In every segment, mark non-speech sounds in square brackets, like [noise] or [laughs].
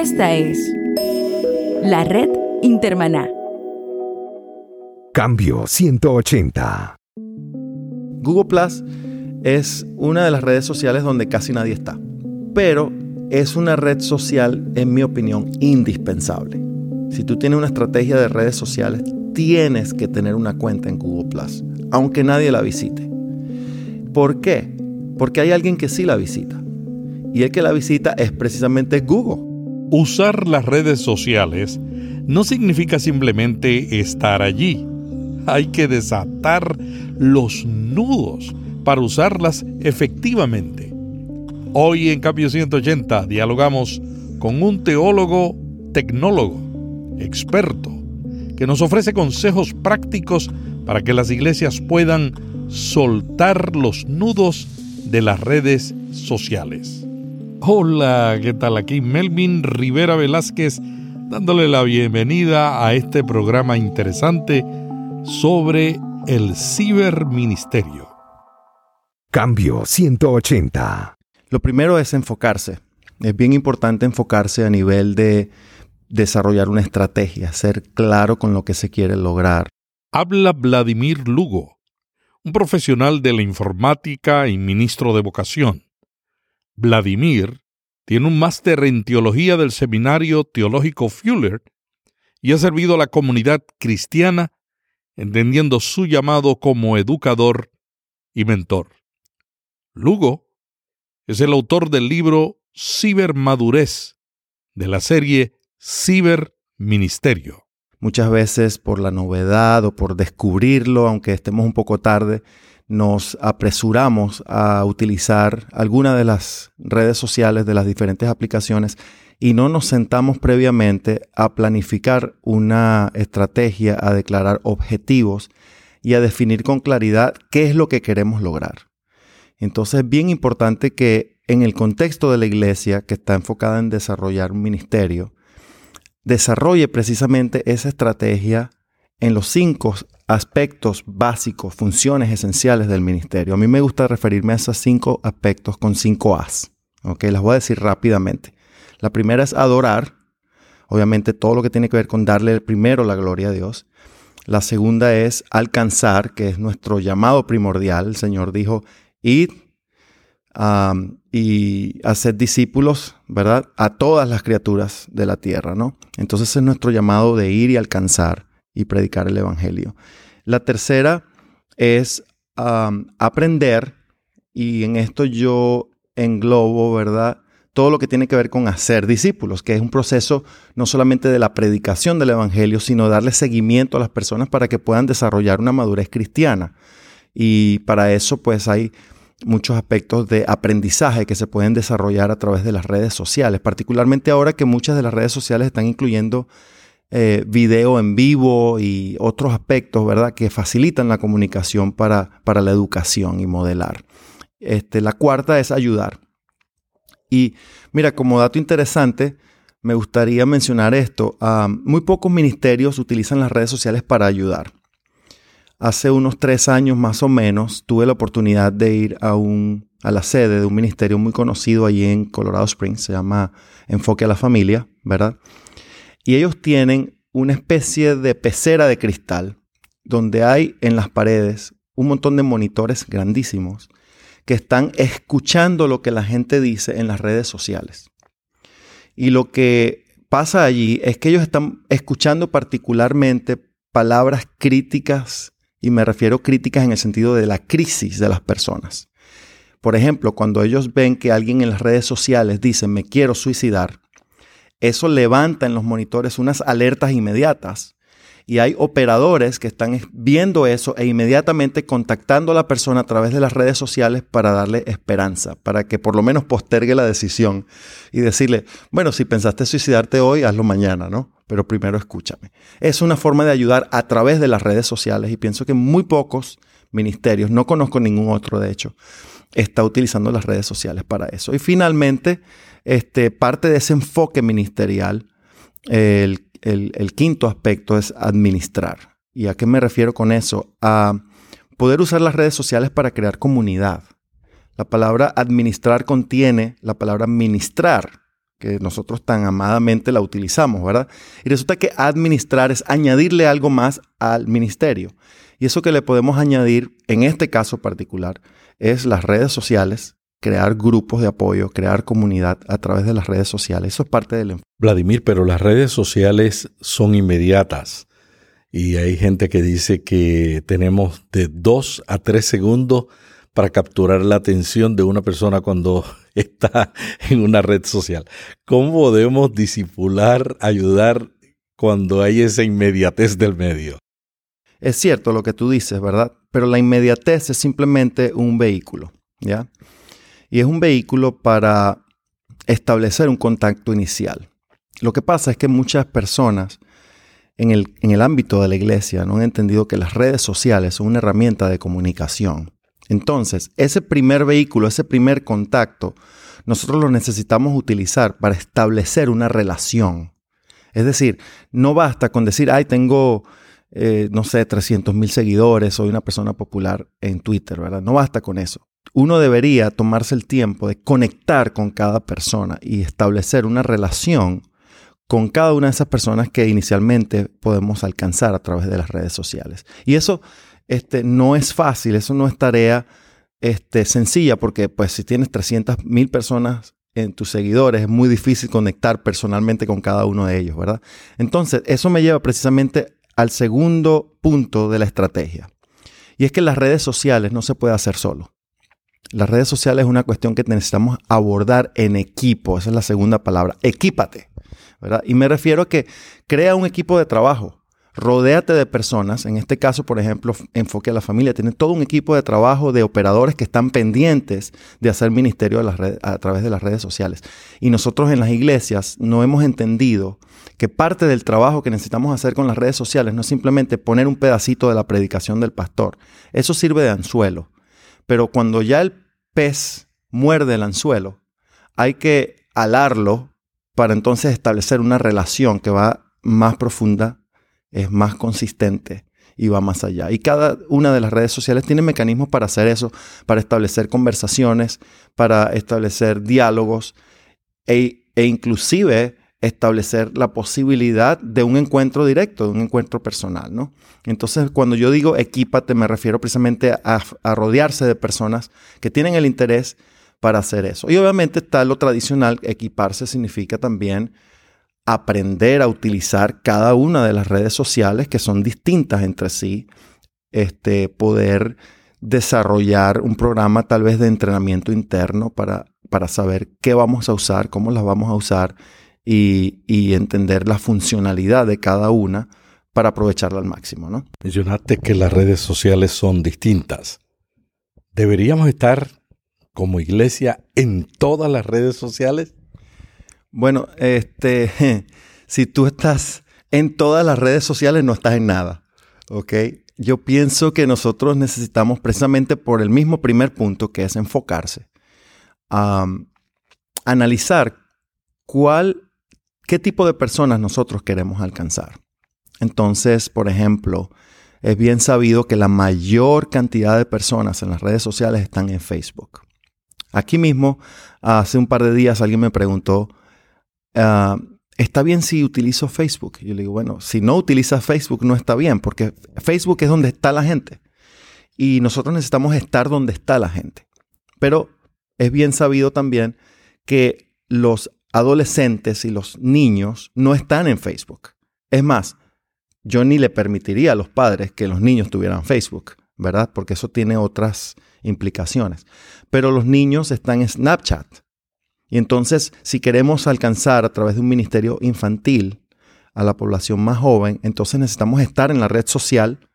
Esta es la red Intermaná. Cambio 180. Google Plus es una de las redes sociales donde casi nadie está, pero es una red social, en mi opinión, indispensable. Si tú tienes una estrategia de redes sociales, tienes que tener una cuenta en Google Plus, aunque nadie la visite. ¿Por qué? Porque hay alguien que sí la visita. Y el que la visita es precisamente Google. Usar las redes sociales no significa simplemente estar allí. Hay que desatar los nudos para usarlas efectivamente. Hoy en Cambio 180 dialogamos con un teólogo tecnólogo, experto, que nos ofrece consejos prácticos para que las iglesias puedan soltar los nudos de las redes sociales. Hola, ¿qué tal? Aquí Melvin Rivera Velázquez dándole la bienvenida a este programa interesante sobre el ciberministerio. Cambio 180. Lo primero es enfocarse. Es bien importante enfocarse a nivel de desarrollar una estrategia, ser claro con lo que se quiere lograr. Habla Vladimir Lugo, un profesional de la informática y ministro de vocación. Vladimir tiene un máster en teología del Seminario Teológico Fuller y ha servido a la comunidad cristiana entendiendo su llamado como educador y mentor. Lugo es el autor del libro Cibermadurez de la serie Ciberministerio. Muchas veces por la novedad o por descubrirlo, aunque estemos un poco tarde, nos apresuramos a utilizar alguna de las redes sociales de las diferentes aplicaciones y no nos sentamos previamente a planificar una estrategia, a declarar objetivos y a definir con claridad qué es lo que queremos lograr. Entonces es bien importante que en el contexto de la iglesia, que está enfocada en desarrollar un ministerio, desarrolle precisamente esa estrategia en los cinco aspectos básicos, funciones esenciales del ministerio. A mí me gusta referirme a esos cinco aspectos con cinco As. ¿ok? Las voy a decir rápidamente. La primera es adorar. Obviamente todo lo que tiene que ver con darle primero la gloria a Dios. La segunda es alcanzar, que es nuestro llamado primordial. El Señor dijo, id y hacer discípulos, ¿verdad? A todas las criaturas de la tierra, ¿no? Entonces es nuestro llamado de ir y alcanzar y predicar el Evangelio. La tercera es aprender, y en esto yo englobo, ¿verdad? Todo lo que tiene que ver con hacer discípulos, que es un proceso no solamente de la predicación del Evangelio, sino darle seguimiento a las personas para que puedan desarrollar una madurez cristiana. Y para eso pues hay muchos aspectos de aprendizaje que se pueden desarrollar a través de las redes sociales, particularmente ahora que muchas de las redes sociales están incluyendo eh, video en vivo y otros aspectos, ¿verdad?, que facilitan la comunicación para, para la educación y modelar. Este, la cuarta es ayudar. Y mira, como dato interesante, me gustaría mencionar esto. muy pocos ministerios utilizan las redes sociales para ayudar. Hace unos tres años más o menos tuve la oportunidad de ir a, un, a la sede de un ministerio muy conocido allí en Colorado Springs, se llama Enfoque a la Familia, ¿verdad? Y ellos tienen una especie de pecera de cristal donde hay en las paredes un montón de monitores grandísimos que están escuchando lo que la gente dice en las redes sociales. Y lo que pasa allí es que ellos están escuchando particularmente palabras críticas, y me refiero críticas en el sentido de la crisis de las personas. Por ejemplo, cuando ellos ven que alguien en las redes sociales dice me quiero suicidar, eso levanta en los monitores unas alertas inmediatas. Y hay operadores que están viendo eso e inmediatamente contactando a la persona a través de las redes sociales para darle esperanza, para que por lo menos postergue la decisión y decirle, bueno, si pensaste suicidarte hoy, hazlo mañana, ¿no? Pero primero escúchame. Es una forma de ayudar a través de las redes sociales y pienso que muy pocos ministerios, no conozco ningún otro de hecho, está utilizando las redes sociales para eso. Y finalmente, este, parte de ese enfoque ministerial, el, quinto aspecto es administrar. ¿Y a qué me refiero con eso? A poder usar las redes sociales para crear comunidad. La palabra administrar contiene la palabra ministrar. que nosotros tan amadamente la utilizamos, ¿verdad? Y resulta que administrar es añadirle algo más al ministerio. Y eso que le podemos añadir en este caso particular es las redes sociales, crear grupos de apoyo, crear comunidad a través de las redes sociales. Eso es parte del enfoque. Vladimir, pero las redes sociales son inmediatas y hay gente que dice que tenemos de dos a tres segundos para capturar la atención de una persona cuando [laughs] está en una red social. ¿Cómo podemos disipular, ayudar cuando hay esa inmediatez del medio? Es cierto lo que tú dices, ¿verdad? Pero la inmediatez es simplemente un vehículo, ¿ya? Y es un vehículo para establecer un contacto inicial. Lo que pasa es que muchas personas en el, en el ámbito de la iglesia no han entendido que las redes sociales son una herramienta de comunicación. Entonces, ese primer vehículo, ese primer contacto, nosotros lo necesitamos utilizar para establecer una relación. Es decir, no basta con decir, ay, tengo, eh, no sé, 300 mil seguidores, soy una persona popular en Twitter, ¿verdad? No basta con eso. Uno debería tomarse el tiempo de conectar con cada persona y establecer una relación con cada una de esas personas que inicialmente podemos alcanzar a través de las redes sociales. Y eso este, no es fácil, eso no es tarea este, sencilla, porque pues si tienes 300 mil personas en tus seguidores, es muy difícil conectar personalmente con cada uno de ellos, ¿verdad? Entonces, eso me lleva precisamente al segundo punto de la estrategia. Y es que las redes sociales no se puede hacer solo. Las redes sociales es una cuestión que necesitamos abordar en equipo. Esa es la segunda palabra. Equípate. ¿verdad? Y me refiero a que crea un equipo de trabajo. Rodéate de personas, en este caso, por ejemplo, Enfoque a la Familia, tiene todo un equipo de trabajo de operadores que están pendientes de hacer ministerio a, través de las redes sociales. Y nosotros en las iglesias no hemos entendido que parte del trabajo que necesitamos hacer con las redes sociales no es simplemente poner un pedacito de la predicación del pastor. Eso sirve de anzuelo. Pero cuando ya el pez muerde el anzuelo, hay que alarlo para entonces establecer una relación que va más profunda, es más consistente y va más allá. Y cada una de las redes sociales tiene mecanismos para hacer eso, para establecer conversaciones, para establecer diálogos e, e inclusive establecer la posibilidad de un encuentro directo, de un encuentro personal, ¿no? Entonces, cuando yo digo equípate, me refiero precisamente a, a rodearse de personas que tienen el interés para hacer eso. Y obviamente está lo tradicional, equiparse significa también aprender a utilizar cada una de las redes sociales que son distintas entre sí, este, poder desarrollar un programa tal vez de entrenamiento interno para, para saber qué vamos a usar, cómo las vamos a usar y, y entender la funcionalidad de cada una para aprovecharla al máximo. ¿no? Mencionaste que las redes sociales son distintas. ¿Deberíamos estar como iglesia en todas las redes sociales? Bueno, este, [laughs] si tú estás en todas las redes sociales, no estás en nada. ¿Ok? Yo pienso que nosotros necesitamos precisamente por el mismo primer punto, que es enfocarse, analizar cuál, qué tipo de personas nosotros queremos alcanzar. Entonces, por ejemplo, es bien sabido que la mayor cantidad de personas en las redes sociales están en Facebook. Aquí mismo, hace un par de días alguien me preguntó, ah, ¿está bien si utilizo Facebook? yo le digo, bueno, si no utilizas Facebook no está bien, porque Facebook es donde está la gente. Y nosotros necesitamos estar donde está la gente. Pero es bien sabido también que los adolescentes y los niños no están en Facebook. Es más, yo ni le permitiría a los padres que los niños tuvieran Facebook, ¿verdad? Porque eso tiene otras implicaciones. Pero los niños están en Snapchat. Y entonces, si queremos alcanzar a través de un ministerio infantil a la población más joven, entonces necesitamos estar en la red social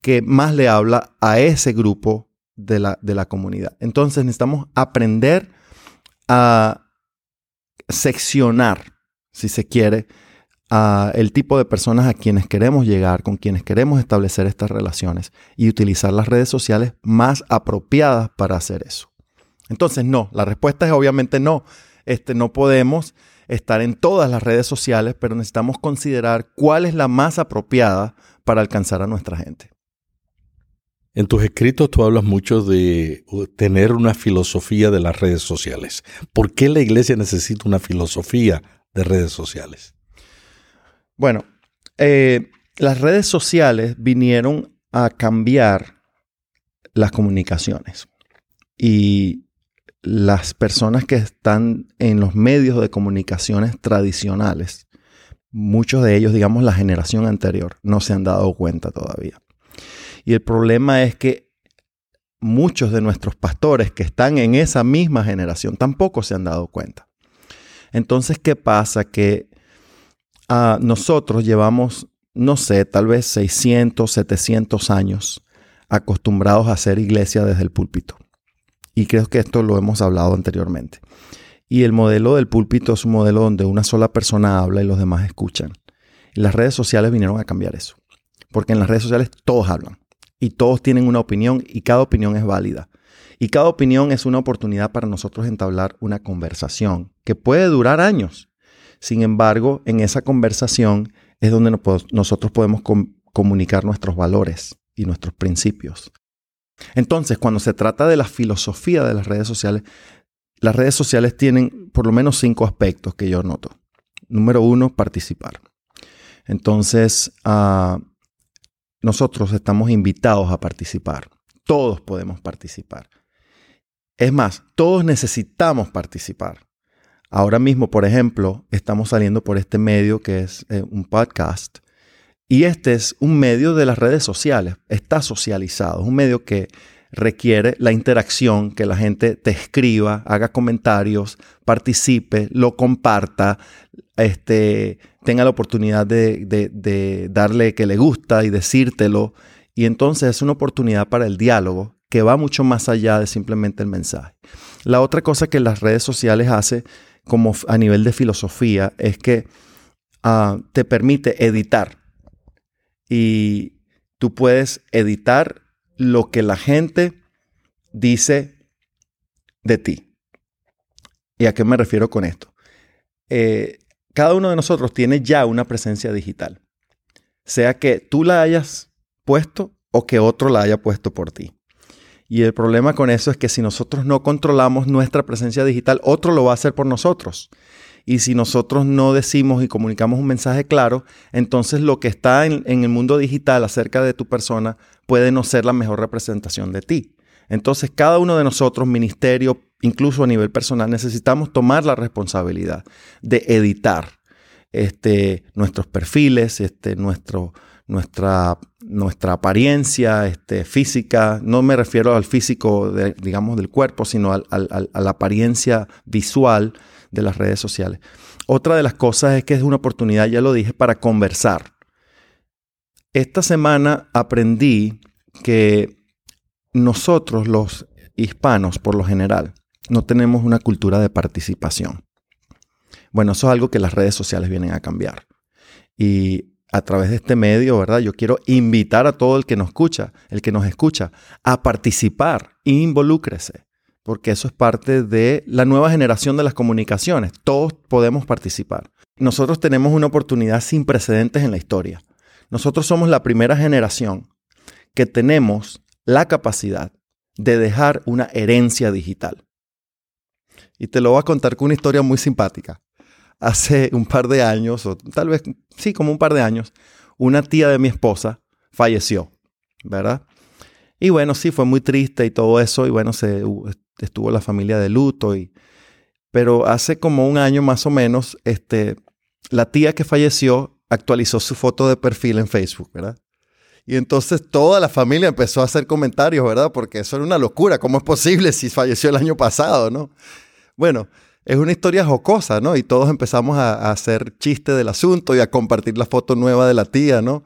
que más le habla a ese grupo de la, de la comunidad. Entonces necesitamos aprender a seccionar, si se quiere, el tipo de personas a quienes queremos llegar, con quienes queremos establecer estas relaciones y utilizar las redes sociales más apropiadas para hacer eso. Entonces, no, la respuesta es obviamente no. Este, no podemos estar en todas las redes sociales, pero necesitamos considerar cuál es la más apropiada para alcanzar a nuestra gente. En tus escritos tú hablas mucho de tener una filosofía de las redes sociales. ¿Por qué la iglesia necesita una filosofía de redes sociales? Bueno, eh, las redes sociales vinieron a cambiar las comunicaciones y las personas que están en los medios de comunicaciones tradicionales, muchos de ellos, digamos la generación anterior, no se han dado cuenta todavía. Y el problema es que muchos de nuestros pastores que están en esa misma generación tampoco se han dado cuenta. Entonces, ¿qué pasa? Que ah, nosotros llevamos, no sé, tal vez 600, 700 años acostumbrados a hacer iglesia desde el púlpito. Y creo que esto lo hemos hablado anteriormente. Y el modelo del púlpito es un modelo donde una sola persona habla y los demás escuchan. Las redes sociales vinieron a cambiar eso. Porque en las redes sociales todos hablan y todos tienen una opinión y cada opinión es válida. Y cada opinión es una oportunidad para nosotros entablar una conversación que puede durar años. Sin embargo, en esa conversación es donde nosotros podemos comunicar nuestros valores y nuestros principios. Entonces, cuando se trata de la filosofía de las redes sociales, las redes sociales tienen por lo menos cinco aspectos que yo noto. Número uno, participar. Entonces, uh, nosotros estamos invitados a participar. Todos podemos participar. Es más, todos necesitamos participar. Ahora mismo, por ejemplo, estamos saliendo por este medio que es eh, un podcast. Y este es un medio de las redes sociales. Está socializado. Es un medio que requiere la interacción, que la gente te escriba, haga comentarios, participe, lo comparta, este, tenga la oportunidad de, darle que le gusta y decírtelo. Y entonces es una oportunidad para el diálogo que va mucho más allá de simplemente el mensaje. La otra cosa que las redes sociales hace como a nivel de filosofía es que ah, te permite editar. Y tú puedes editar lo que la gente dice de ti. ¿Y a qué me refiero con esto? Eh, cada uno de nosotros tiene ya una presencia digital, sea que tú la hayas puesto o que otro la haya puesto por ti. Y el problema con eso es que si nosotros no controlamos nuestra presencia digital, otro lo va a hacer por nosotros. Y si nosotros no decimos y comunicamos un mensaje claro, entonces lo que está en, el mundo digital acerca de tu persona puede no ser la mejor representación de ti. Entonces cada uno de nosotros, ministerio, incluso a nivel personal, necesitamos tomar la responsabilidad de editar este, nuestros perfiles, este, nuestro, nuestra, nuestra apariencia este, física. No me refiero al físico, digamos, del cuerpo, sino a la apariencia visual de las redes sociales. Otra de las cosas es que es una oportunidad, ya lo dije, para conversar. Esta semana aprendí que nosotros los hispanos, por lo general, no tenemos una cultura de participación. Bueno, eso es algo que las redes sociales vienen a cambiar. Y a través de este medio, ¿verdad? Yo quiero invitar a todo el que nos escucha, el que nos escucha, a participar, involúcrese, porque eso es parte de la nueva generación de las comunicaciones. Todos podemos participar. Nosotros tenemos una oportunidad sin precedentes en la historia. Nosotros somos la primera generación que tenemos la capacidad de dejar una herencia digital. Y te lo voy a contar con una historia muy simpática. Hace un par de años, o tal vez, sí, como un par de años, una tía de mi esposa falleció, ¿verdad? Y bueno, sí, fue muy triste y todo eso, y bueno, se, estuvo la familia de luto, y, pero hace como un año más o menos, este, la tía que falleció actualizó su foto de perfil en Facebook, ¿verdad? Y entonces toda la familia empezó a hacer comentarios, ¿verdad? Porque eso era una locura. ¿Cómo es posible si falleció el año pasado, no? Bueno, es una historia jocosa, ¿no? Y todos empezamos a, hacer chiste del asunto y a compartir la foto nueva de la tía, ¿no?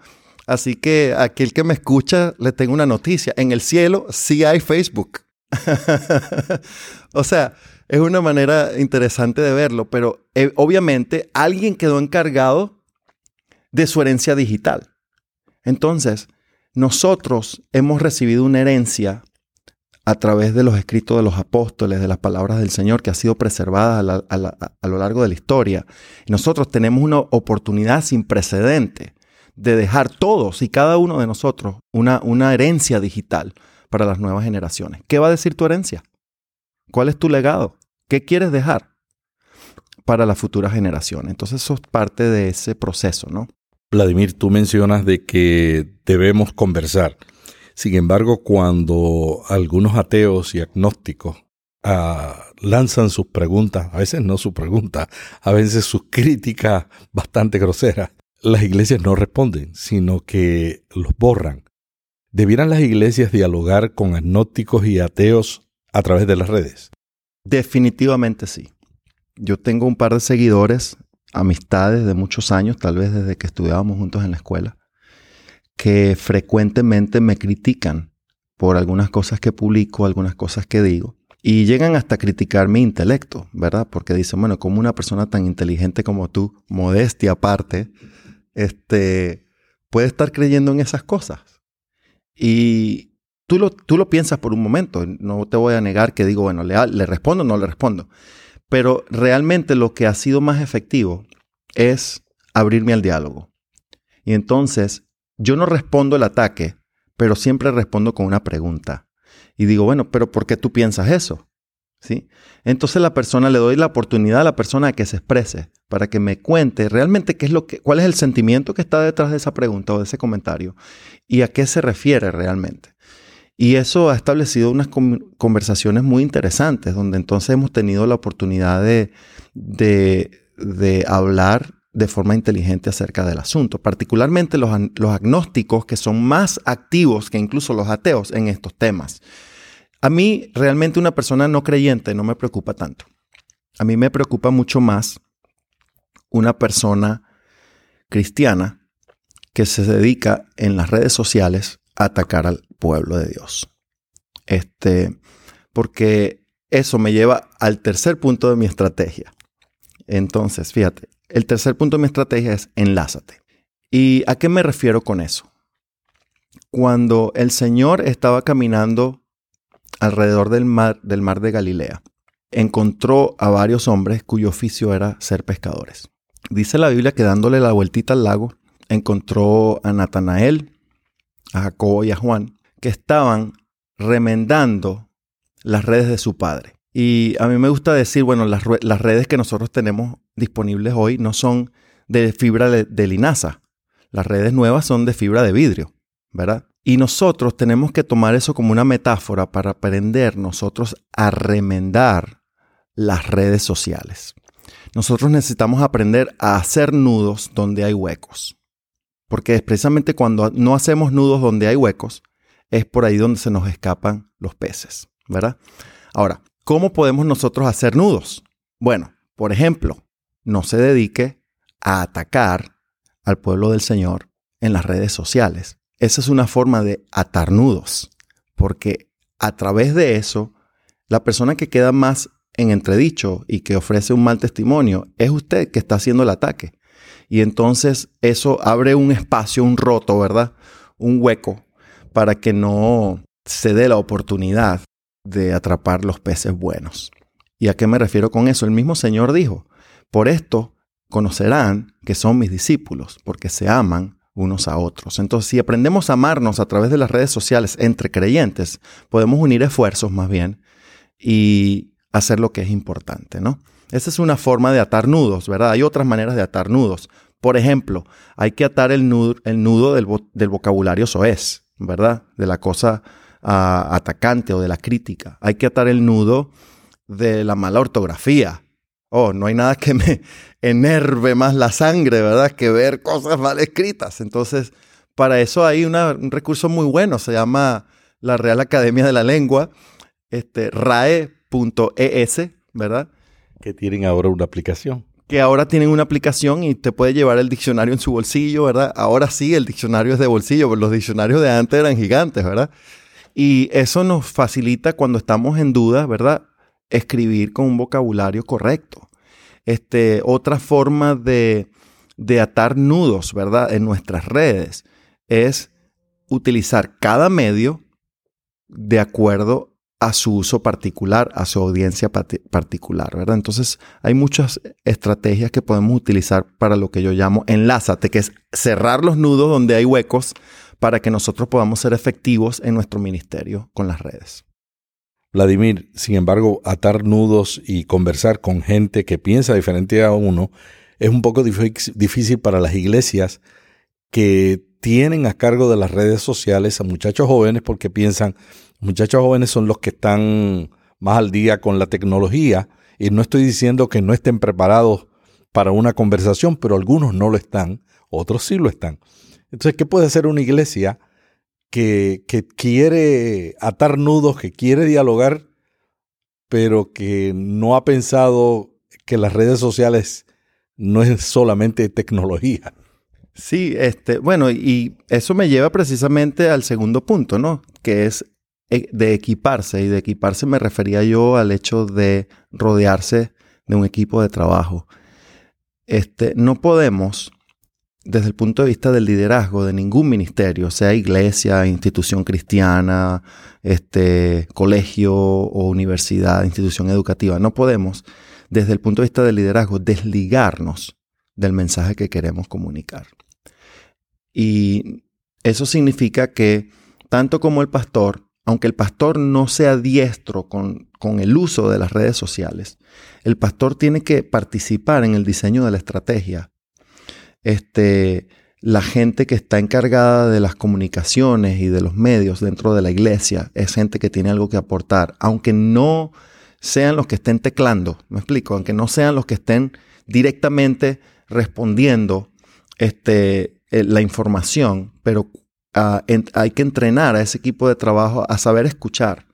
Así que aquel que me escucha, le tengo una noticia. En el cielo sí hay Facebook. [laughs] o sea, es una manera interesante de verlo, pero eh, obviamente alguien quedó encargado de su herencia digital. Entonces, nosotros hemos recibido una herencia a través de los escritos de los apóstoles, de las palabras del Señor, que ha sido preservada a, lo largo de la historia. nosotros tenemos una oportunidad sin precedente de dejar todos y cada uno de nosotros una, una herencia digital para las nuevas generaciones. ¿Qué va a decir tu herencia? ¿Cuál es tu legado? ¿Qué quieres dejar para las futuras generaciones? Entonces eso es parte de ese proceso, ¿no? Vladimir, tú mencionas de que debemos conversar. Sin embargo, cuando algunos ateos y agnósticos ah, lanzan sus preguntas, a veces no sus preguntas, a veces sus críticas bastante groseras, las iglesias no responden, sino que los borran. ¿Debieran las iglesias dialogar con agnósticos y ateos a través de las redes? Definitivamente sí. Yo tengo un par de seguidores, amistades de muchos años, tal vez desde que estudiábamos juntos en la escuela, que frecuentemente me critican por algunas cosas que publico, algunas cosas que digo, y llegan hasta a criticar mi intelecto, ¿verdad? Porque dicen, bueno, como una persona tan inteligente como tú, modestia aparte, este, puede estar creyendo en esas cosas. Y tú lo, tú lo piensas por un momento, no te voy a negar que digo, bueno, le, le respondo o no le respondo. Pero realmente lo que ha sido más efectivo es abrirme al diálogo. Y entonces yo no respondo el ataque, pero siempre respondo con una pregunta. Y digo, bueno, pero ¿por qué tú piensas eso? Entonces la persona le doy la oportunidad a la persona que se exprese para que me cuente realmente qué es lo que, cuál es el sentimiento que está detrás de esa pregunta o de ese comentario y a qué se refiere realmente. Y eso ha establecido unas conversaciones muy interesantes, donde entonces hemos tenido la oportunidad de, de, hablar de forma inteligente acerca del asunto, particularmente los, los agnósticos que son más activos que incluso los ateos en estos temas. A mí realmente una persona no creyente no me preocupa tanto. A mí me preocupa mucho más una persona cristiana que se dedica en las redes sociales a atacar al pueblo de Dios. Este, porque eso me lleva al tercer punto de mi estrategia. Entonces, fíjate, el tercer punto de mi estrategia es enlázate. ¿Y a qué me refiero con eso? Cuando el Señor estaba caminando alrededor del mar, del mar de Galilea, encontró a varios hombres cuyo oficio era ser pescadores. Dice la Biblia que dándole la vueltita al lago, encontró a Natanael, a Jacobo y a Juan, que estaban remendando las redes de su padre. Y a mí me gusta decir, bueno, las, redes que nosotros tenemos disponibles hoy no son de fibra de linaza. Las redes nuevas son de fibra de vidrio, ¿verdad? Y nosotros tenemos que tomar eso como una metáfora para aprender nosotros a remendar las redes sociales. Nosotros necesitamos aprender a hacer nudos donde hay huecos. Porque es precisamente cuando no hacemos nudos donde hay huecos, es por ahí donde se nos escapan los peces, ¿verdad? Ahora, ¿cómo podemos nosotros hacer nudos? Bueno, por ejemplo, no se dedique a atacar al pueblo del Señor en las redes sociales. Esa es una forma de atar nudos, porque a través de eso, la persona que queda más en entredicho y que ofrece un mal testimonio es usted que está haciendo el ataque. Y entonces eso abre un espacio, un roto, ¿verdad? Un hueco para que no se dé la oportunidad de atrapar los peces buenos. ¿Y a qué me refiero con eso? El mismo Señor dijo, por esto conocerán que son mis discípulos, porque se aman unos a otros. Entonces, si aprendemos a amarnos a través de las redes sociales entre creyentes, podemos unir esfuerzos más bien y hacer lo que es importante, ¿no? Esa es una forma de atar nudos, ¿verdad? Hay otras maneras de atar nudos. Por ejemplo, hay que atar el nudo, el nudo del, vocabulario soez, ¿verdad? De la cosa ah, atacante o de la crítica. Hay que atar el nudo de la mala ortografía, Oh, no hay nada que me [laughs] enerve más la sangre, ¿verdad? Que ver cosas mal escritas. Entonces, para eso hay un recurso muy bueno, se llama la Real Academia de la Lengua, este, rae.es, ¿verdad? Que tienen ahora una aplicación. Que ahora tienen una aplicación y te puede llevar el diccionario en su bolsillo, ¿verdad? Ahora sí, el diccionario es de bolsillo, pero los diccionarios de antes eran gigantes, ¿verdad? Y eso nos facilita cuando estamos en duda, ¿verdad? Escribir con un vocabulario correcto. Este, otra forma de, de atar nudos, ¿verdad? En nuestras redes es utilizar cada medio de acuerdo a su uso particular, a su audiencia particular, ¿verdad? Entonces, hay muchas estrategias que podemos utilizar para lo que yo llamo enlázate, que es cerrar los nudos donde hay huecos para que nosotros podamos ser efectivos en nuestro ministerio con las redes. Vladimir, sin embargo, atar nudos y conversar con gente que piensa diferente a uno es un poco difícil para las iglesias que tienen a cargo de las redes sociales a muchachos jóvenes porque piensan, muchachos jóvenes son los que están más al día con la tecnología y no estoy diciendo que no estén preparados para una conversación, pero algunos no lo están, otros sí lo están. Entonces, ¿qué puede hacer una iglesia que, quiere atar nudos, que quiere dialogar, pero que no ha pensado que las redes sociales no es solamente tecnología? Sí, este, bueno, y eso me lleva precisamente al segundo punto, ¿no? Que es eh, de equiparse. Y de equiparse me refería yo al hecho de rodearse de un equipo de trabajo. Este, no podemos, desde el punto de vista del liderazgo de ningún ministerio, sea iglesia, institución cristiana, este, colegio o universidad, institución educativa, no podemos, desde el punto de vista del liderazgo, desligarnos del mensaje que queremos comunicar. Y eso significa que tanto como el pastor, aunque el pastor no sea diestro con, el uso de las redes sociales, el pastor tiene que participar en el diseño de la estrategia. Este, la gente que está encargada de las comunicaciones y de los medios dentro de la iglesia es gente que tiene algo que aportar, aunque no sean los que estén teclando, me explico, aunque no sean los que estén directamente respondiendo este, eh, la información, pero ah, hay que entrenar a ese equipo de trabajo a saber escuchar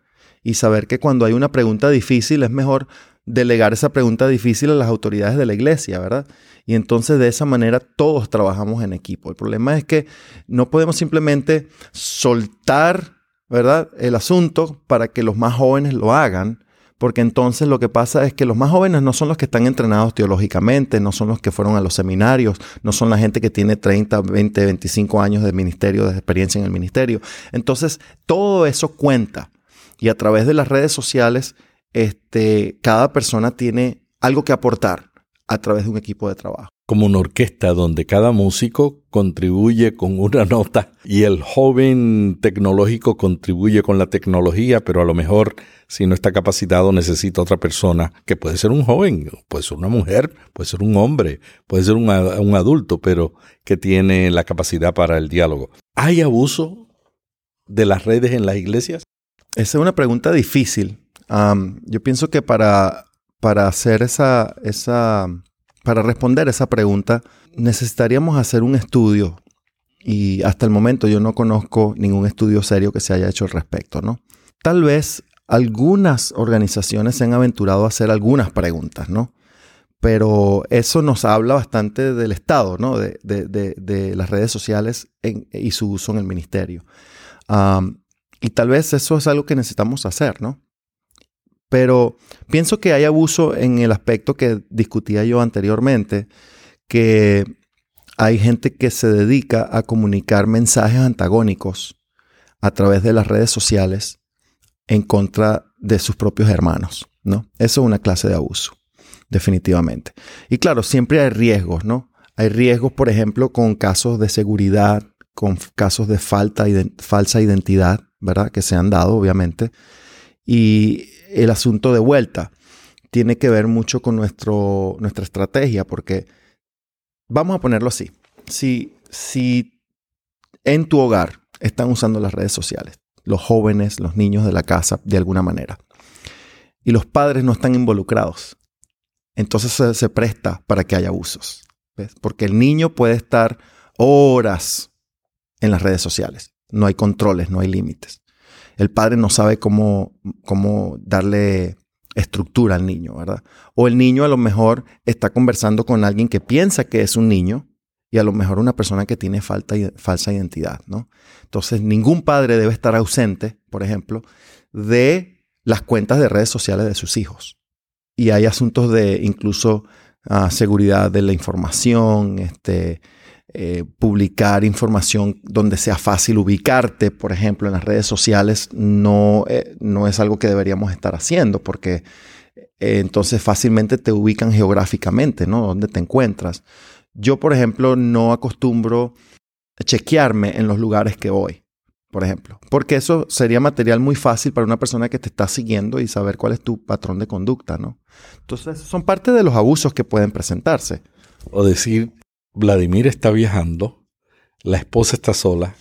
y saber que cuando hay una pregunta difícil es mejor delegar esa pregunta difícil a las autoridades de la iglesia, ¿verdad? Y entonces de esa manera todos trabajamos en equipo. El problema es que no podemos simplemente soltar, ¿verdad? El asunto para que los más jóvenes lo hagan porque entonces lo que pasa es que los más jóvenes no son los que están entrenados teológicamente, no son los que fueron a los seminarios, no son la gente que tiene 30, 20, 25 años de ministerio, de experiencia en el ministerio. Entonces, todo eso cuenta. Y a través de las redes sociales, este, cada persona tiene algo que aportar a través de un equipo de trabajo como una orquesta donde cada músico contribuye con una [laughs] nota y el joven tecnológico contribuye con la tecnología, pero a lo mejor si no está capacitado necesita otra persona, que puede ser un joven, puede ser una mujer, puede ser un hombre, puede ser un, adulto, pero que tiene la capacidad para el diálogo. ¿Hay abuso de las redes en las iglesias? Esa es una pregunta difícil. Yo pienso que para, para hacer esa, esa para responder esa pregunta, necesitaríamos hacer un estudio y hasta el momento yo no conozco ningún estudio serio que se haya hecho al respecto, ¿no? Tal vez algunas organizaciones se han aventurado a hacer algunas preguntas, ¿no? Pero eso nos habla bastante del Estado, ¿no? De, las redes sociales y su uso en el ministerio. y tal vez eso es algo que necesitamos hacer, ¿no? Pero pienso que hay abuso en el aspecto que discutía yo anteriormente, que hay gente que se dedica a comunicar mensajes antagónicos a través de las redes sociales en contra de sus propios hermanos, ¿no? Eso es una clase de abuso, definitivamente. Y claro, siempre hay riesgos, ¿no? Hay riesgos, por ejemplo, con casos de seguridad, con casos de falta, falsa identidad, ¿verdad? Que se han dado, obviamente. Y el asunto de vuelta tiene que ver mucho con nuestro, nuestra estrategia, porque vamos a ponerlo así. Si, si en tu hogar están usando las redes sociales, los jóvenes, los niños de la casa, de alguna manera, y los padres no están involucrados, entonces se, presta para que haya abusos. Porque el niño puede estar horas en las redes sociales. No hay controles, no hay límites el padre no sabe cómo, cómo darle estructura al niño, ¿verdad? O el niño a lo mejor está conversando con alguien que piensa que es un niño y a lo mejor una persona que tiene falta, falsa identidad, ¿no? Entonces, ningún padre debe estar ausente, por ejemplo, de las cuentas de redes sociales de sus hijos. Y hay asuntos de incluso ah, seguridad de la información, este, eh, publicar información donde sea fácil ubicarte, por ejemplo, en las redes sociales, no, eh, no es algo que deberíamos estar haciendo porque eh, entonces fácilmente te ubican geográficamente, ¿no? Donde te encuentras. Yo, por ejemplo, no acostumbro chequearme en los lugares que voy, por ejemplo, porque eso sería material muy fácil para una persona que te está siguiendo y saber cuál es tu patrón de conducta, ¿no? Entonces, son parte de los abusos que pueden presentarse. O decir, Vladimir está viajando, la esposa está sola,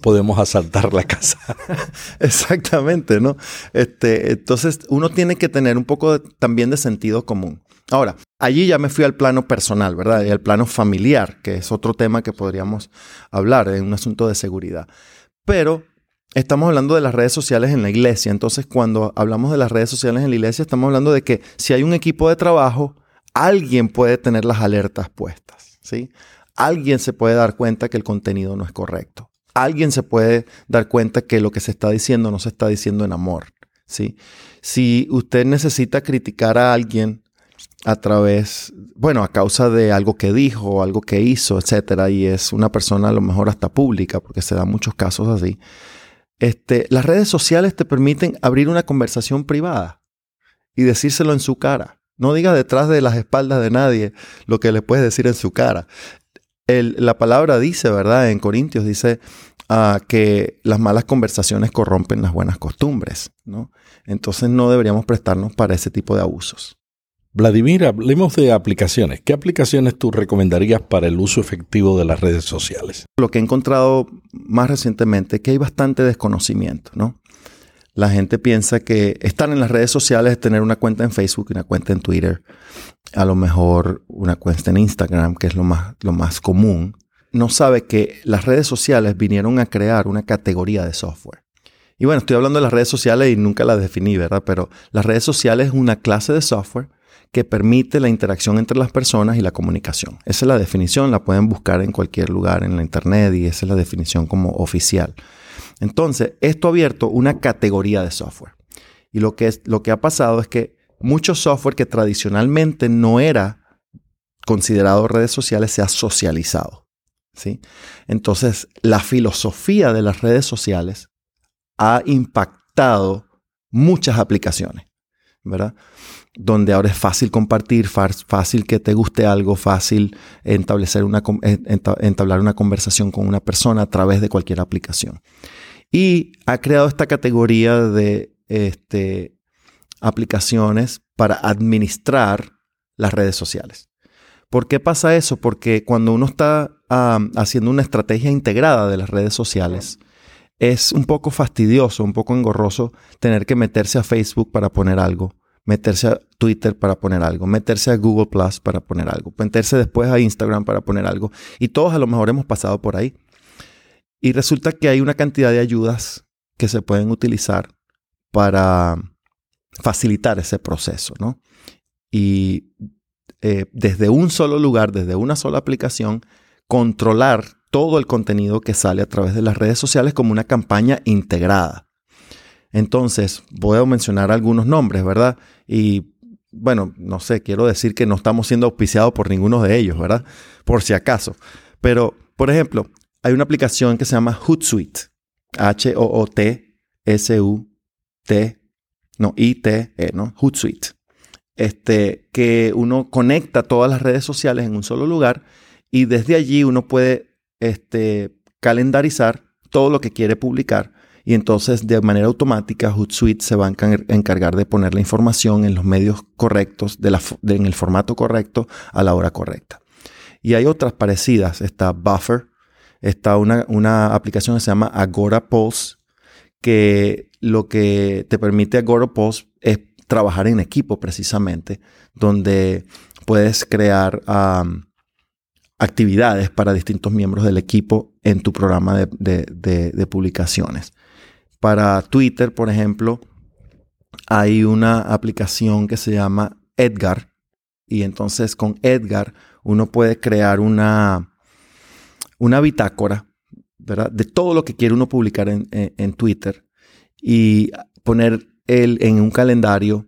podemos asaltar la casa. [laughs] Exactamente, ¿no? Este, entonces, uno tiene que tener un poco también de sentido común. Ahora, allí ya me fui al plano personal, ¿verdad? Y al plano familiar, que es otro tema que podríamos hablar en un asunto de seguridad. Pero estamos hablando de las redes sociales en la iglesia. Entonces, cuando hablamos de las redes sociales en la iglesia, estamos hablando de que si hay un equipo de trabajo, alguien puede tener las alertas puestas. Alguien se puede dar cuenta que el contenido no es correcto. Alguien se puede dar cuenta que lo que se está diciendo no se está diciendo en amor. Si usted necesita criticar a alguien a través, bueno, a causa de algo que dijo, algo que hizo, etcétera, y es una persona a lo mejor hasta pública, porque se dan muchos casos así. Este, las redes sociales te permiten abrir una conversación privada y decírselo en su cara. No diga detrás de las espaldas de nadie lo que le puedes decir en su cara. la palabra dice, ¿verdad? En Corintios dice ah, que las malas conversaciones corrompen las buenas costumbres, ¿no? Entonces no deberíamos prestarnos para ese tipo de abusos. Vladimir, hablemos de aplicaciones. ¿Qué aplicaciones tú recomendarías para el uso efectivo de las redes sociales? Lo que he encontrado más recientemente es que hay bastante desconocimiento, ¿no? La gente piensa que estar en las redes sociales es tener una cuenta en Facebook una cuenta en Twitter. A lo mejor una cuenta en Instagram, que es lo más, lo más común. No sabe que las redes sociales vinieron a crear una categoría de software. Y bueno, estoy hablando de las redes sociales y nunca las definí, ¿verdad? Pero las redes sociales es una clase de software que permite la interacción entre las personas y la comunicación. Esa es la definición, la pueden buscar en cualquier lugar en la internet y esa es la definición como oficial. Entonces, esto ha abierto una categoría de software. Y lo que, es, lo que ha pasado es que mucho software que tradicionalmente no era considerado redes sociales se ha socializado. ¿sí? Entonces, la filosofía de las redes sociales ha impactado muchas aplicaciones, ¿verdad? Donde ahora es fácil compartir, fácil que te guste algo, fácil establecer una, entablar una conversación con una persona a través de cualquier aplicación y ha creado esta categoría de este, aplicaciones para administrar las redes sociales. ¿Por qué pasa eso? Porque cuando uno está haciendo una estrategia integrada de las redes sociales, es un poco fastidioso, un poco engorroso tener que meterse a Facebook para poner algo, meterse a Twitter para poner algo, meterse a Google Plus para poner algo, meterse después a Instagram para poner algo. Y todos a lo mejor hemos pasado por ahí. Y resulta que hay una cantidad de ayudas que se pueden utilizar para facilitar ese proceso, ¿no? Y eh, desde un solo lugar, desde una sola aplicación, controlar todo el contenido que sale a través de las redes sociales como una campaña integrada. Entonces, a mencionar algunos nombres, ¿verdad? Y bueno, no sé, quiero decir que no estamos siendo auspiciados por ninguno de ellos, ¿verdad? Por si acaso. Pero, por ejemplo, hay una aplicación que se llama Hootsuite. H-O-O-T-S-U-T, no, I-T-E, ¿no? Hootsuite. Este, que uno conecta todas las redes sociales en un solo lugar y desde allí uno puede este, calendarizar todo lo que quiere publicar y entonces de manera automática Hootsuite se va a encargar de poner la información en los medios correctos, en el formato correcto, a la hora correcta. Y hay otras parecidas, está Buffer, está una, una aplicación que se llama Agora Pulse, que lo que te permite Agora Pulse es trabajar en equipo precisamente, donde puedes crear actividades para distintos miembros del equipo en tu programa de, de, publicaciones. Para Twitter, por ejemplo, hay una aplicación que se llama Edgar y entonces con Edgar uno puede crear una, una bitácora, ¿verdad? De todo lo que quiere uno publicar en, Twitter y poner el, en un calendario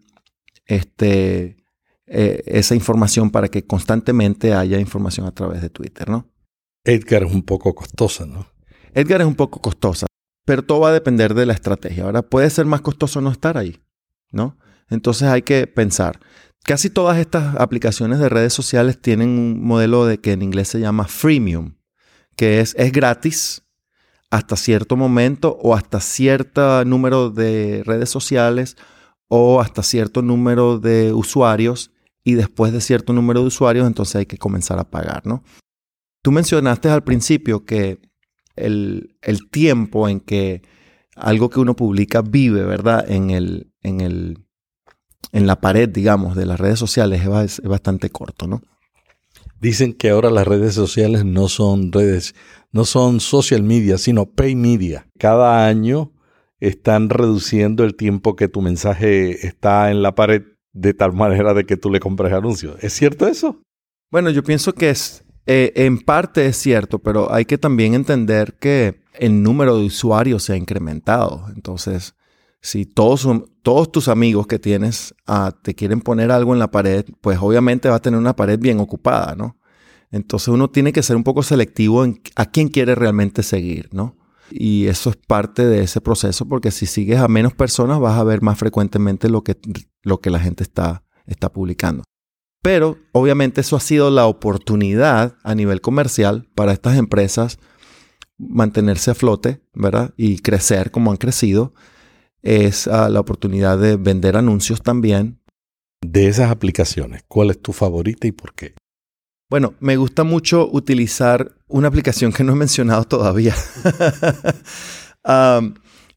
este, eh, esa información para que constantemente haya información a través de Twitter, ¿no? Edgar es un poco costosa, ¿no? Edgar es un poco costosa, pero todo va a depender de la estrategia. Ahora, puede ser más costoso no estar ahí, ¿no? Entonces hay que pensar. Casi todas estas aplicaciones de redes sociales tienen un modelo de que en inglés se llama freemium, que es, es gratis hasta cierto momento o hasta cierto número de redes sociales o hasta cierto número de usuarios y después de cierto número de usuarios entonces hay que comenzar a pagar, ¿no? Tú mencionaste al principio que el, tiempo en que algo que uno publica vive, ¿verdad? En, el, en, el, en la pared, digamos, de las redes sociales es, bastante corto, ¿no? Dicen que ahora las redes sociales no son redes, no son social media, sino pay media. Cada año están reduciendo el tiempo que tu mensaje está en la pared de tal manera de que tú le compres anuncios. ¿Es cierto eso? Bueno, yo pienso que es, eh, en parte es cierto, pero hay que también entender que el número de usuarios se ha incrementado. Entonces, si todos, todos tus amigos que tienes ah, te quieren poner algo en la pared, pues obviamente va a tener una pared bien ocupada, ¿no? Entonces uno tiene que ser un poco selectivo en a quién quiere realmente seguir, ¿no? Y eso es parte de ese proceso porque si sigues a menos personas vas a ver más frecuentemente lo que, lo que la gente está publicando. Pero obviamente eso ha sido la oportunidad a nivel comercial para estas empresas mantenerse a flote, ¿verdad? Y crecer como han crecido. Es ah, la oportunidad de vender anuncios también. De esas aplicaciones, ¿cuál es tu favorita y por qué? Bueno, me gusta mucho utilizar una aplicación que no he mencionado todavía. [laughs]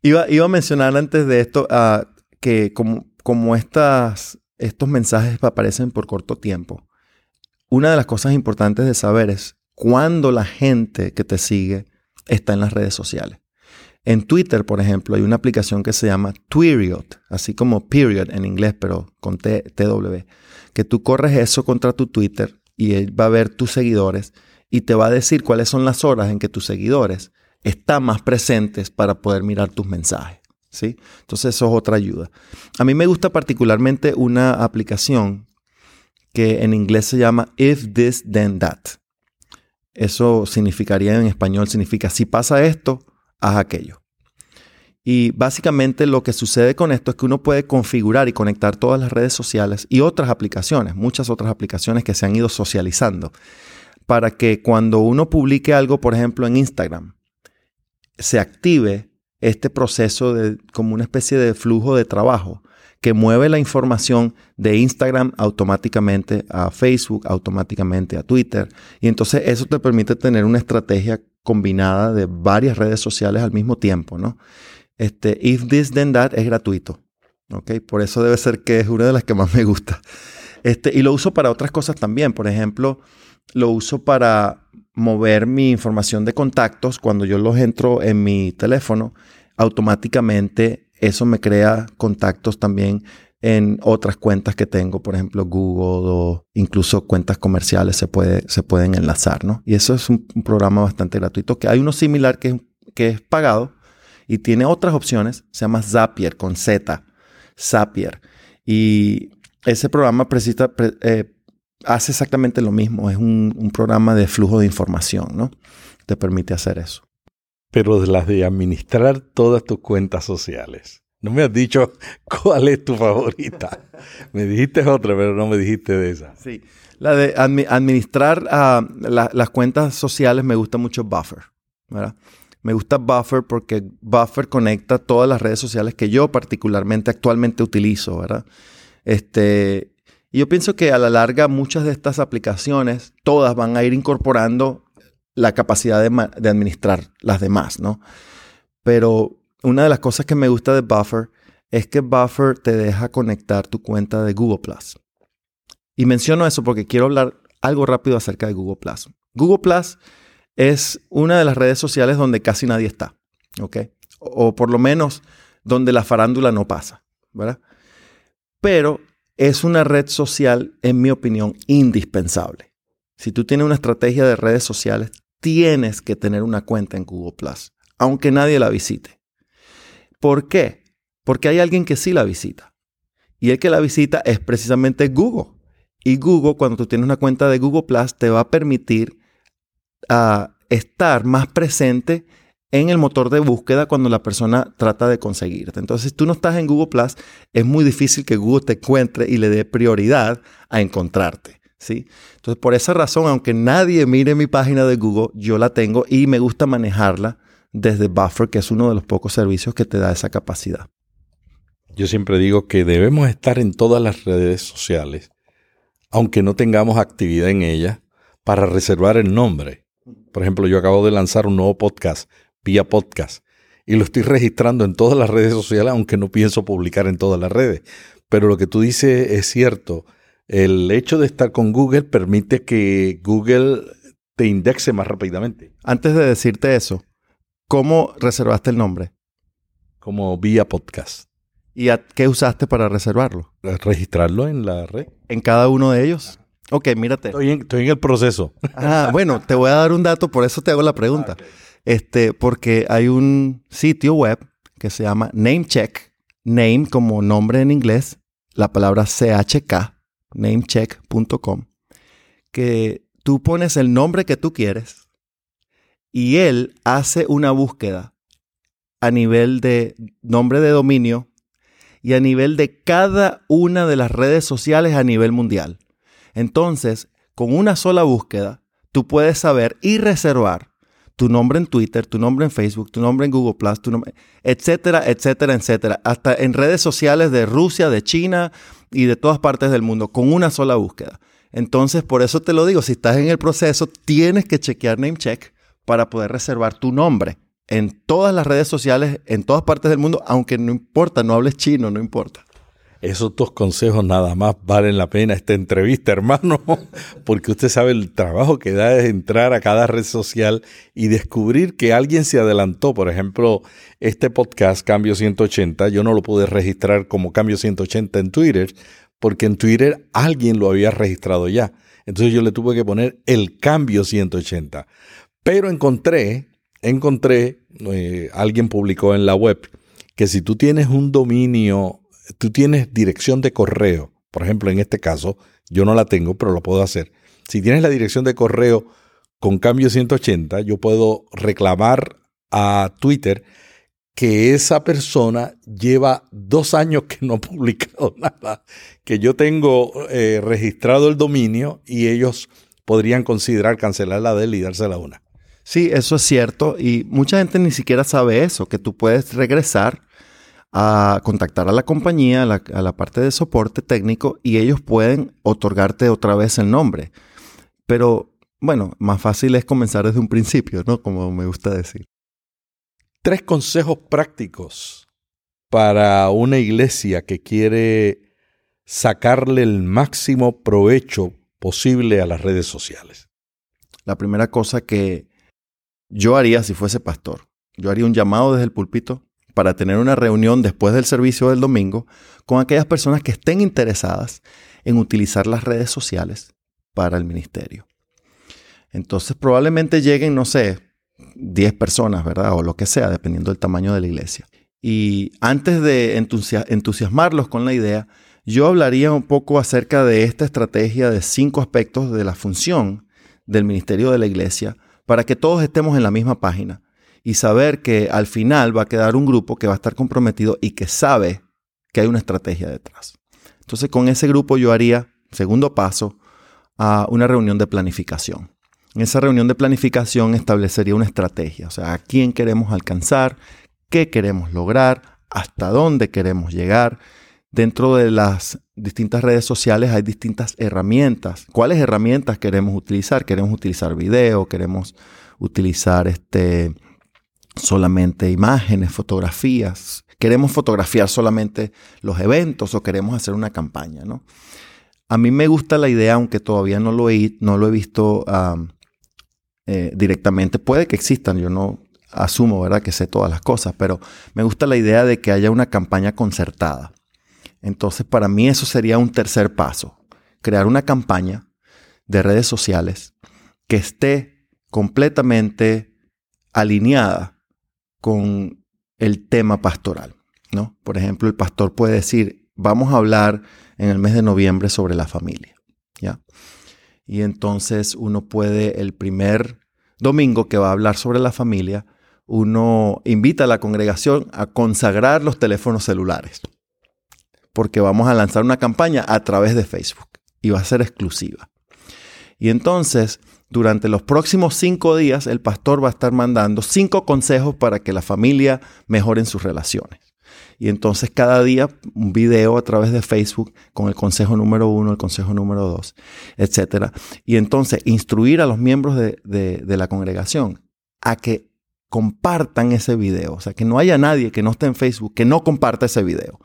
iba, iba, a mencionar antes de esto uh, que como, como estas, estos mensajes aparecen por corto tiempo, una de las cosas importantes de saber es cuándo la gente que te sigue está en las redes sociales. En Twitter, por ejemplo, hay una aplicación que se llama Twiriot, así como period en inglés, pero con T, TW, que tú corres eso contra tu Twitter y él va a ver tus seguidores y te va a decir cuáles son las horas en que tus seguidores están más presentes para poder mirar tus mensajes. Entonces eso es otra ayuda. A mí me gusta particularmente una aplicación que en inglés se llama If This Then That. Eso significaría en español, significa si pasa esto, haz aquello. Y básicamente lo que sucede con esto es que uno puede configurar y conectar todas las redes sociales y otras aplicaciones, muchas otras aplicaciones que se han ido socializando, para que cuando uno publique algo, por ejemplo, en Instagram, se active este proceso de como una especie de flujo de trabajo que mueve la información de Instagram automáticamente a Facebook, automáticamente a Twitter. Y entonces eso te permite tener una estrategia combinada de varias redes sociales al mismo tiempo, ¿no? Este, If This Then That es gratuito. ¿ok? Por eso debe ser que es una de las que más me gusta. Este, y lo uso para otras cosas también. Por ejemplo, lo uso para mover mi información de contactos. Cuando yo los entro en mi teléfono, automáticamente eso me crea contactos también en otras cuentas que tengo, por ejemplo Google o incluso cuentas comerciales se, puede, se pueden enlazar, ¿no? Y eso es un, programa bastante gratuito, que hay uno similar que, que es pagado, y tiene otras opciones, se llama Zapier con Z, Zapier. Y ese programa precisa, eh, hace exactamente lo mismo, es un, programa de flujo de información, ¿no? Te permite hacer eso. Pero de las de administrar todas tus cuentas sociales. No me has dicho [laughs] cuál es tu favorita. me dijiste otra, pero no me dijiste de esa. Sí. La de administrar ah, las cuentas sociales me gusta mucho Buffer, ¿verdad? Me gusta Buffer porque Buffer conecta todas las redes sociales que yo particularmente actualmente utilizo, ¿verdad? Este, y yo pienso que a la larga muchas de estas aplicaciones, todas van a ir incorporando la capacidad de, administrar las demás, ¿no? Pero una de las cosas que me gusta de Buffer es que Buffer te deja conectar tu cuenta de Google Plus. Y menciono eso porque quiero hablar algo rápido acerca de Google Plus. Google Plus es una de las redes sociales donde casi nadie está, ¿ok? O por lo menos donde la farándula no pasa, ¿verdad? Pero es una red social, en mi opinión, indispensable. Si tú tienes una estrategia de redes sociales, tienes que tener una cuenta en Google Plus, aunque nadie la visite. ¿Por qué? Porque hay alguien que sí la visita. Y el que la visita es precisamente Google. Y Google, cuando tú tienes una cuenta de Google Plus, te va a permitir a estar más presente en el motor de búsqueda cuando la persona trata de conseguirte. Entonces, si tú no estás en Google Plus, es muy difícil que Google te encuentre y le dé prioridad a encontrarte. ¿sí? Entonces, por esa razón, aunque nadie mire mi página de Google, yo la tengo y me gusta manejarla desde Buffer, que es uno de los pocos servicios que te da esa capacidad. Yo siempre digo que debemos estar en todas las redes sociales, aunque no tengamos actividad en ellas, para reservar el nombre. Por ejemplo, yo acabo de lanzar un nuevo podcast vía podcast y lo estoy registrando en todas las redes sociales, aunque no pienso publicar en todas las redes. Pero lo que tú dices es cierto. El hecho de estar con Google permite que Google te indexe más rápidamente. Antes de decirte eso, ¿cómo reservaste el nombre? Como vía podcast. ¿Y a qué usaste para reservarlo? Registrarlo en la red. ¿En cada uno de ellos? Ok, mírate. Estoy en, estoy en el proceso. Ah, bueno, te voy a dar un dato, por eso te hago la pregunta. Este, porque hay un sitio web que se llama Namecheck. Name como nombre en inglés, la palabra CHK, namecheck.com, que tú pones el nombre que tú quieres y él hace una búsqueda a nivel de nombre de dominio y a nivel de cada una de las redes sociales a nivel mundial. Entonces, con una sola búsqueda, tú puedes saber y reservar tu nombre en Twitter, tu nombre en Facebook, tu nombre en Google Plus, tu nombre, etcétera, etcétera, etcétera. Hasta en redes sociales de Rusia, de China y de todas partes del mundo, con una sola búsqueda. Entonces, por eso te lo digo, si estás en el proceso, tienes que chequear NameCheck para poder reservar tu nombre en todas las redes sociales, en todas partes del mundo, aunque no importa, no hables chino, no importa. Esos dos consejos nada más valen la pena esta entrevista, hermano, [laughs] porque usted sabe el trabajo que da es entrar a cada red social y descubrir que alguien se adelantó. Por ejemplo, este podcast Cambio 180, yo no lo pude registrar como Cambio 180 en Twitter, porque en Twitter alguien lo había registrado ya. Entonces yo le tuve que poner el Cambio 180. Pero encontré, encontré, eh, alguien publicó en la web que si tú tienes un dominio tú tienes dirección de correo, por ejemplo, en este caso, yo no la tengo, pero lo puedo hacer. Si tienes la dirección de correo con cambio 180, yo puedo reclamar a Twitter que esa persona lleva dos años que no ha [laughs] publicado nada, que yo tengo eh, registrado el dominio y ellos podrían considerar cancelar la de él y dársela una. Sí, eso es cierto y mucha gente ni siquiera sabe eso, que tú puedes regresar a contactar a la compañía, a la, parte de soporte técnico y ellos pueden otorgarte otra vez el nombre. Pero bueno, más fácil es comenzar desde un principio, ¿no? Como me gusta decir. Tres consejos prácticos para una iglesia que quiere sacarle el máximo provecho posible a las redes sociales. La primera cosa que yo haría si fuese pastor, yo haría un llamado desde el púlpito para tener una reunión después del servicio del domingo con aquellas personas que estén interesadas en utilizar las redes sociales para el ministerio. Entonces probablemente lleguen, no sé, 10 personas, ¿verdad? O lo que sea, dependiendo del tamaño de la iglesia. Y antes de entusiasmarlos con la idea, yo hablaría un poco acerca de esta estrategia de cinco aspectos de la función del ministerio de la iglesia para que todos estemos en la misma página y saber que al final va a quedar un grupo que va a estar comprometido y que sabe que hay una estrategia detrás. Entonces con ese grupo yo haría, segundo paso, a una reunión de planificación. En esa reunión de planificación establecería una estrategia, o sea, a quién queremos alcanzar, qué queremos lograr, hasta dónde queremos llegar. Dentro de las distintas redes sociales hay distintas herramientas. ¿Cuáles herramientas queremos utilizar? Queremos utilizar video, queremos utilizar este, solamente imágenes, fotografías. Queremos fotografiar solamente los eventos o queremos hacer una campaña, ¿no? A mí me gusta la idea, aunque todavía no lo he, no lo he visto eh, directamente. Puede que existan, yo no asumo, ¿verdad?, que sé todas las cosas, pero me gusta la idea de que haya una campaña concertada. Entonces, para mí eso sería un tercer paso. Crear una campaña de redes sociales que esté completamente alineada con el tema pastoral. ¿no? Por ejemplo, el pastor puede decir, vamos a hablar en el mes de noviembre sobre la familia. ¿ya? Y entonces uno puede el primer domingo que va a hablar sobre la familia, uno invita a la congregación a consagrar los teléfonos celulares. Porque vamos a lanzar una campaña a través de Facebook y va a ser exclusiva. Y entonces, durante los próximos cinco días, el pastor va a estar mandando cinco consejos para que la familia mejore sus relaciones. Y entonces cada día un video a través de Facebook con el consejo número uno, el consejo número dos, etc. Y entonces instruir a los miembros de, de la congregación a que compartan ese video. O sea, que no haya nadie que no esté en Facebook que no comparta ese video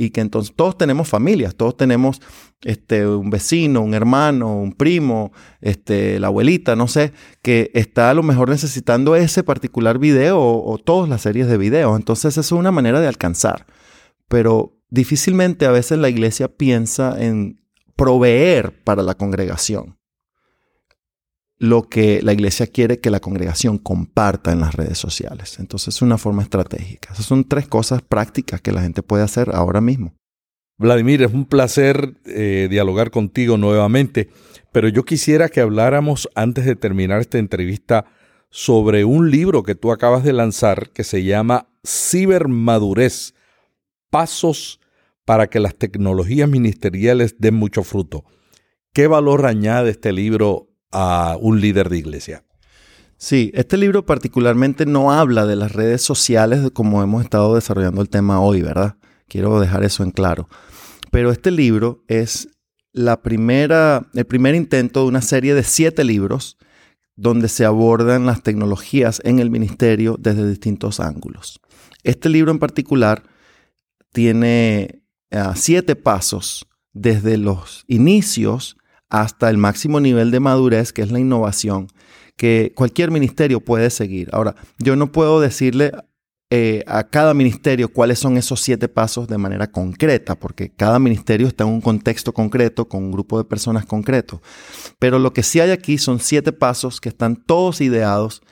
y que entonces todos tenemos familias, todos tenemos este, un vecino, un hermano, un primo, este, la abuelita, no sé, que está a lo mejor necesitando ese particular video o, o todas las series de videos. Entonces eso es una manera de alcanzar. Pero difícilmente a veces la iglesia piensa en proveer para la congregación lo que la iglesia quiere que la congregación comparta en las redes sociales. Entonces es una forma estratégica. Esas son tres cosas prácticas que la gente puede hacer ahora mismo. Vladimir, es un placer eh, dialogar contigo nuevamente, pero yo quisiera que habláramos antes de terminar esta entrevista sobre un libro que tú acabas de lanzar que se llama Cibermadurez, Pasos para que las tecnologías ministeriales den mucho fruto. ¿Qué valor añade este libro a un líder de iglesia. Sí, este libro particularmente no habla de las redes sociales como hemos estado desarrollando el tema hoy, ¿verdad? Quiero dejar eso en claro. Pero este libro es la primera, el primer intento de una serie de siete libros donde se abordan las tecnologías en el ministerio desde distintos ángulos. Este libro en particular tiene ah, siete pasos desde los inicios hasta el máximo nivel de madurez, que es la innovación, que cualquier ministerio puede seguir. Ahora, yo no puedo decirle eh, a cada ministerio cuáles son esos siete pasos de manera concreta, porque cada ministerio está en un contexto concreto, con un grupo de personas concreto. Pero lo que sí hay aquí son siete pasos que están todos ideados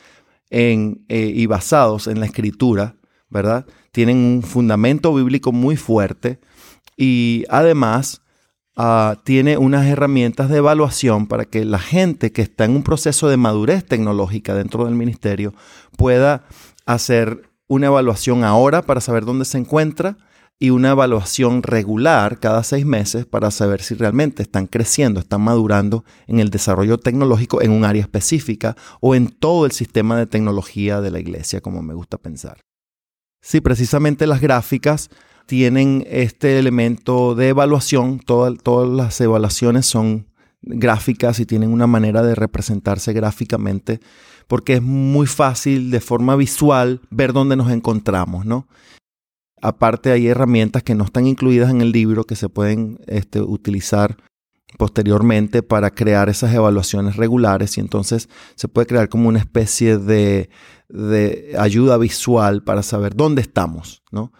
en, eh, y basados en la escritura, ¿verdad? Tienen un fundamento bíblico muy fuerte y además Ah, tiene unas herramientas de evaluación para que la gente que está en un proceso de madurez tecnológica dentro del ministerio pueda hacer una evaluación ahora para saber dónde se encuentra y una evaluación regular cada seis meses para saber si realmente están creciendo, están madurando en el desarrollo tecnológico en un área específica o en todo el sistema de tecnología de la iglesia, como me gusta pensar. Sí, precisamente las gráficas tienen este elemento de evaluación. Todas, las evaluaciones son gráficas y tienen una manera de representarse gráficamente porque es muy fácil de forma visual ver dónde nos encontramos, ¿no? Aparte hay herramientas que no están incluidas en el libro que se pueden este, utilizar posteriormente para crear esas evaluaciones regulares y entonces se puede crear como una especie de, de ayuda visual para saber dónde estamos, ¿no?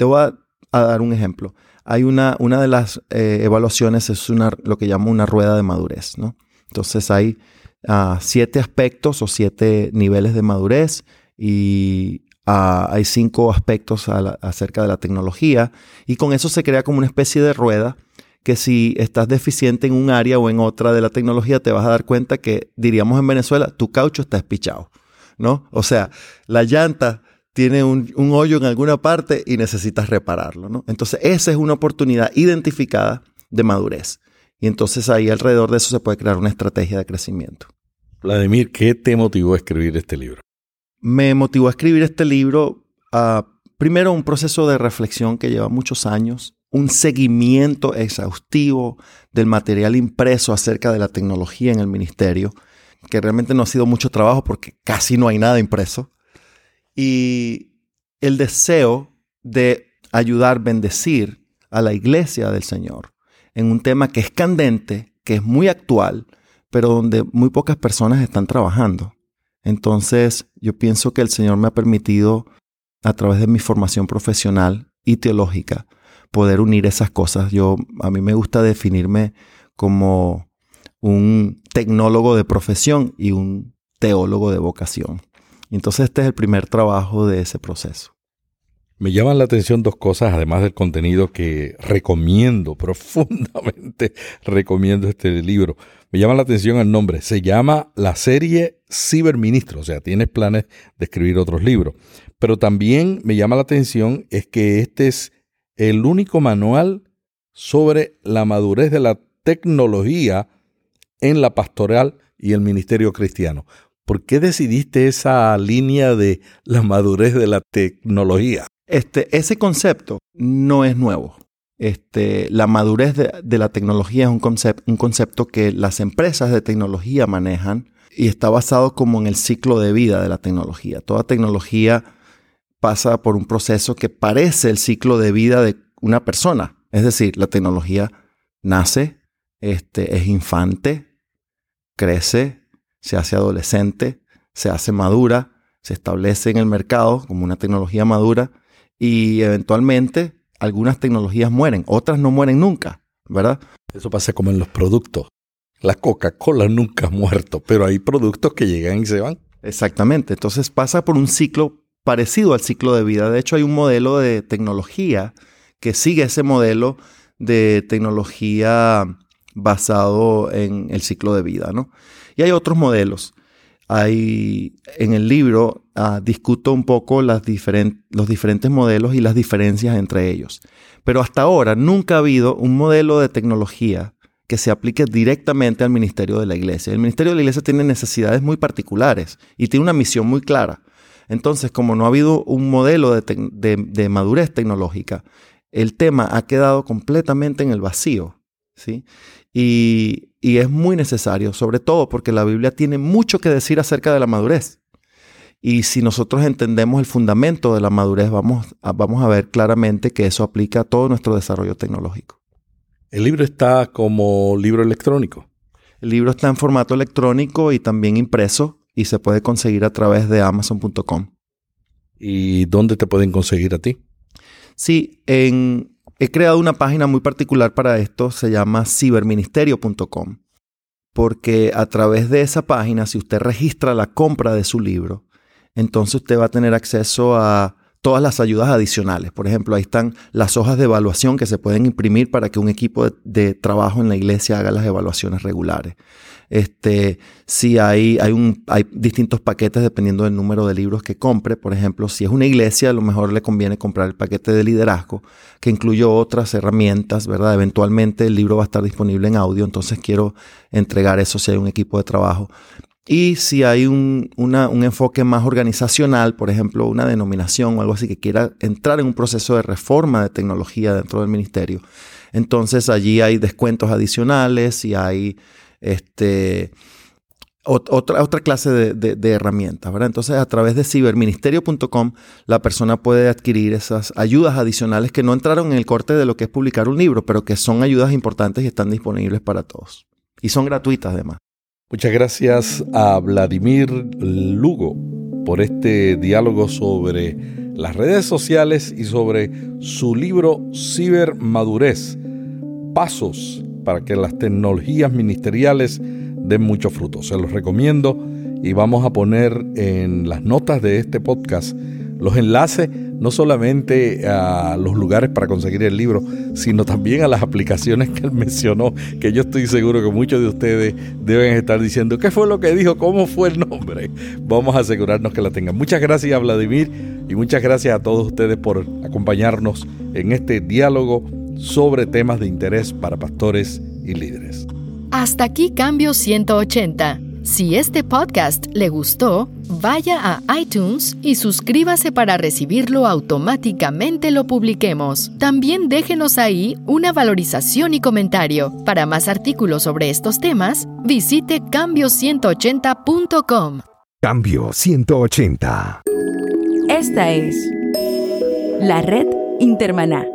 Te voy a, dar un ejemplo. Hay una, una de las eh, evaluaciones, es una, lo que llamo una rueda de madurez, ¿no? Entonces hay ah, siete aspectos o siete niveles de madurez y ah, hay cinco aspectos acerca de la tecnología y con eso se crea como una especie de rueda que si estás deficiente en un área o en otra de la tecnología te vas a dar cuenta que diríamos en Venezuela tu caucho está espichado, ¿no? O sea, la llanta tiene un, hoyo en alguna parte y necesitas repararlo, ¿no? Entonces, esa es una oportunidad identificada de madurez. Y entonces ahí alrededor de eso se puede crear una estrategia de crecimiento. Vladimir, ¿qué te motivó a escribir este libro? Me motivó a escribir este libro, uh, primero un proceso de reflexión que lleva muchos años, un seguimiento exhaustivo del material impreso acerca de la tecnología en el ministerio, que realmente no ha sido mucho trabajo porque casi no hay nada impreso y el deseo de ayudar, bendecir a la iglesia del Señor en un tema que es candente, que es muy actual, pero donde muy pocas personas están trabajando. Entonces, yo pienso que el Señor me ha permitido, a través de mi formación profesional y teológica, poder unir esas cosas. Yo, a mí me gusta definirme como un tecnólogo de profesión y un teólogo de vocación entonces este es el primer trabajo de ese proceso. Me llaman la atención dos cosas, además del contenido que recomiendo, [laughs] profundamente recomiendo este libro. Me llama la atención el nombre. Se llama la serie ciberministro, o sea, tienes planes de escribir otros libros. Pero también me llama la atención es que este es el único manual sobre la madurez de la tecnología en la pastoral y el ministerio cristiano. ¿Por qué decidiste esa línea de la madurez de la tecnología? Este, ese concepto no es nuevo. Este, la madurez de, la tecnología es un, un concepto que las empresas de tecnología manejan y está basado como en el ciclo de vida de la tecnología. Toda tecnología pasa por un proceso que parece el ciclo de vida de una persona. Es decir, la tecnología nace, este, es infante, crece, se hace adolescente, se hace madura, se establece en el mercado como una tecnología madura y eventualmente algunas tecnologías mueren, otras no mueren nunca, ¿verdad? Eso pasa como en los productos. La Coca-Cola nunca ha muerto, pero hay productos que llegan y se van. Exactamente, entonces pasa por un ciclo parecido al ciclo de vida. De hecho, hay un modelo de tecnología que sigue ese modelo de tecnología basado en el ciclo de vida, ¿no? Y hay otros modelos. Hay, en el libro ah, discuto un poco los diferentes modelos y las diferencias entre ellos. Pero hasta ahora nunca ha habido un modelo de tecnología que se aplique directamente al ministerio de la iglesia. El ministerio de la iglesia tiene necesidades muy particulares y tiene una misión muy clara. Entonces, como no ha habido un modelo de, madurez tecnológica, el tema ha quedado completamente en el vacío. ¿sí? Y, es muy necesario, sobre todo porque la Biblia tiene mucho que decir acerca de la madurez. Y si nosotros entendemos el fundamento de la madurez, vamos a, vamos a ver claramente que eso aplica a todo nuestro desarrollo tecnológico. El libro está como libro electrónico. El libro está en formato electrónico y también impreso y se puede conseguir a través de amazon.com. ¿Y dónde te pueden conseguir a ti? Sí, en, he creado una página muy particular para esto, se llama ciberministerio.com, porque a través de esa página, si usted registra la compra de su libro, entonces usted va a tener acceso a todas las ayudas adicionales. Por ejemplo, ahí están las hojas de evaluación que se pueden imprimir para que un equipo de, trabajo en la iglesia haga las evaluaciones regulares. Este, si hay, hay, un, hay distintos paquetes dependiendo del número de libros que compre. Por ejemplo, si es una iglesia, a lo mejor le conviene comprar el paquete de liderazgo, que incluye otras herramientas, ¿verdad? Eventualmente el libro va a estar disponible en audio, entonces quiero entregar eso si hay un equipo de trabajo. Y si hay un, un, enfoque más organizacional, por ejemplo, una denominación o algo así que quiera entrar en un proceso de reforma de tecnología dentro del ministerio, entonces allí hay descuentos adicionales y hay este, otra, clase de, de, herramientas. ¿verdad? Entonces, a través de ciberministerio.com, la persona puede adquirir esas ayudas adicionales que no entraron en el corte de lo que es publicar un libro, pero que son ayudas importantes y están disponibles para todos. Y son gratuitas además. Muchas gracias a Vladimir Lugo por este diálogo sobre las redes sociales y sobre su libro Cibermadurez, Pasos para que las tecnologías ministeriales den mucho fruto. Se los recomiendo y vamos a poner en las notas de este podcast los enlaces no solamente a los lugares para conseguir el libro, sino también a las aplicaciones que él mencionó, que yo estoy seguro que muchos de ustedes deben estar diciendo, ¿qué fue lo que dijo? ¿Cómo fue el nombre? Vamos a asegurarnos que la tengan. Muchas gracias a Vladimir y muchas gracias a todos ustedes por acompañarnos en este diálogo sobre temas de interés para pastores y líderes. Hasta aquí Cambio 180 si este podcast le gustó, vaya a iTunes y suscríbase para recibirlo automáticamente lo publiquemos. También déjenos ahí una valorización y comentario. Para más artículos sobre estos temas, visite cambio180.com. Cambio 180. Esta es la red Intermaná.